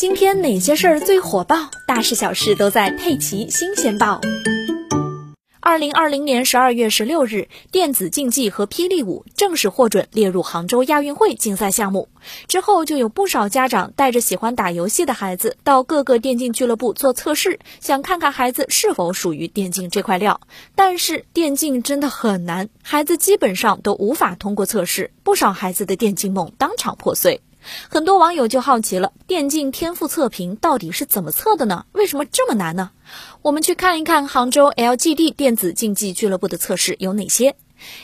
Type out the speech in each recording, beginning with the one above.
今天哪些事儿最火爆？大事小事都在《佩奇新鲜报》。二零二零年十二月十六日，电子竞技和霹雳舞正式获准列入杭州亚运会竞赛项目。之后，就有不少家长带着喜欢打游戏的孩子到各个电竞俱乐部做测试，想看看孩子是否属于电竞这块料。但是，电竞真的很难，孩子基本上都无法通过测试，不少孩子的电竞梦当场破碎。很多网友就好奇了，电竞天赋测评到底是怎么测的呢？为什么这么难呢？我们去看一看杭州 LGD 电子竞技俱乐部的测试有哪些。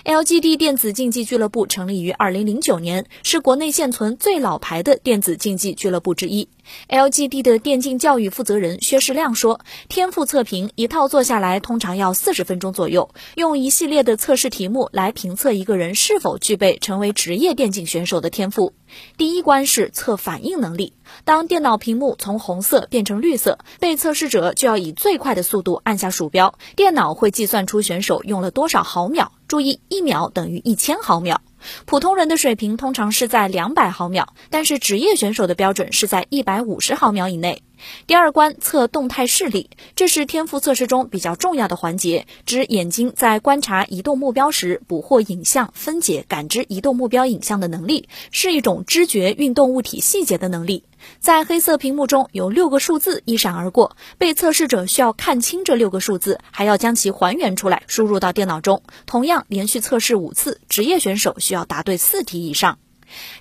LGD 电子竞技俱乐部成立于二零零九年，是国内现存最老牌的电子竞技俱乐部之一。LGD 的电竞教育负责人薛世亮说：“天赋测评一套做下来，通常要四十分钟左右，用一系列的测试题目来评测一个人是否具备成为职业电竞选手的天赋。第一关是测反应能力，当电脑屏幕从红色变成绿色，被测试者就要以最快的速度按下鼠标，电脑会计算出选手用了多少毫秒。注意，一秒等于一千毫秒。”普通人的水平通常是在两百毫秒，但是职业选手的标准是在一百五十毫秒以内。第二关测动态视力，这是天赋测试中比较重要的环节，指眼睛在观察移动目标时捕获影像、分解、感知移动目标影像的能力，是一种知觉运动物体细节的能力。在黑色屏幕中有六个数字一闪而过，被测试者需要看清这六个数字，还要将其还原出来，输入到电脑中。同样，连续测试五次，职业选手需要答对四题以上。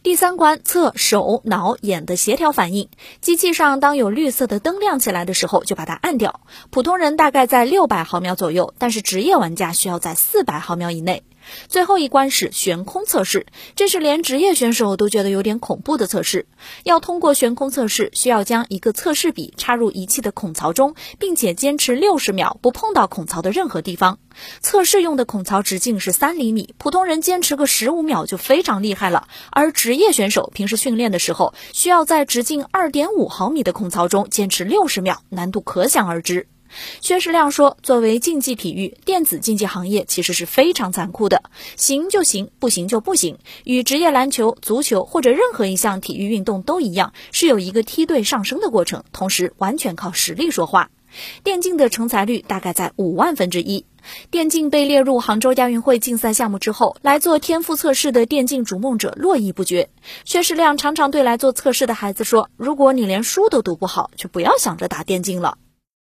第三关测手脑眼的协调反应，机器上当有绿色的灯亮起来的时候，就把它按掉。普通人大概在六百毫秒左右，但是职业玩家需要在四百毫秒以内。最后一关是悬空测试，这是连职业选手都觉得有点恐怖的测试。要通过悬空测试，需要将一个测试笔插入仪器的孔槽中，并且坚持六十秒不碰到孔槽的任何地方。测试用的孔槽直径是三厘米，普通人坚持个十五秒就非常厉害了。而职业选手平时训练的时候，需要在直径二点五毫米的孔槽中坚持六十秒，难度可想而知。薛世亮说：“作为竞技体育，电子竞技行业其实是非常残酷的，行就行，不行就不行。与职业篮球、足球或者任何一项体育运动都一样，是有一个梯队上升的过程，同时完全靠实力说话。电竞的成才率大概在五万分之一。电竞被列入杭州亚运会竞赛项目之后，来做天赋测试的电竞逐梦者络绎不绝。薛世亮常常对来做测试的孩子说：‘如果你连书都读不好，就不要想着打电竞了。’”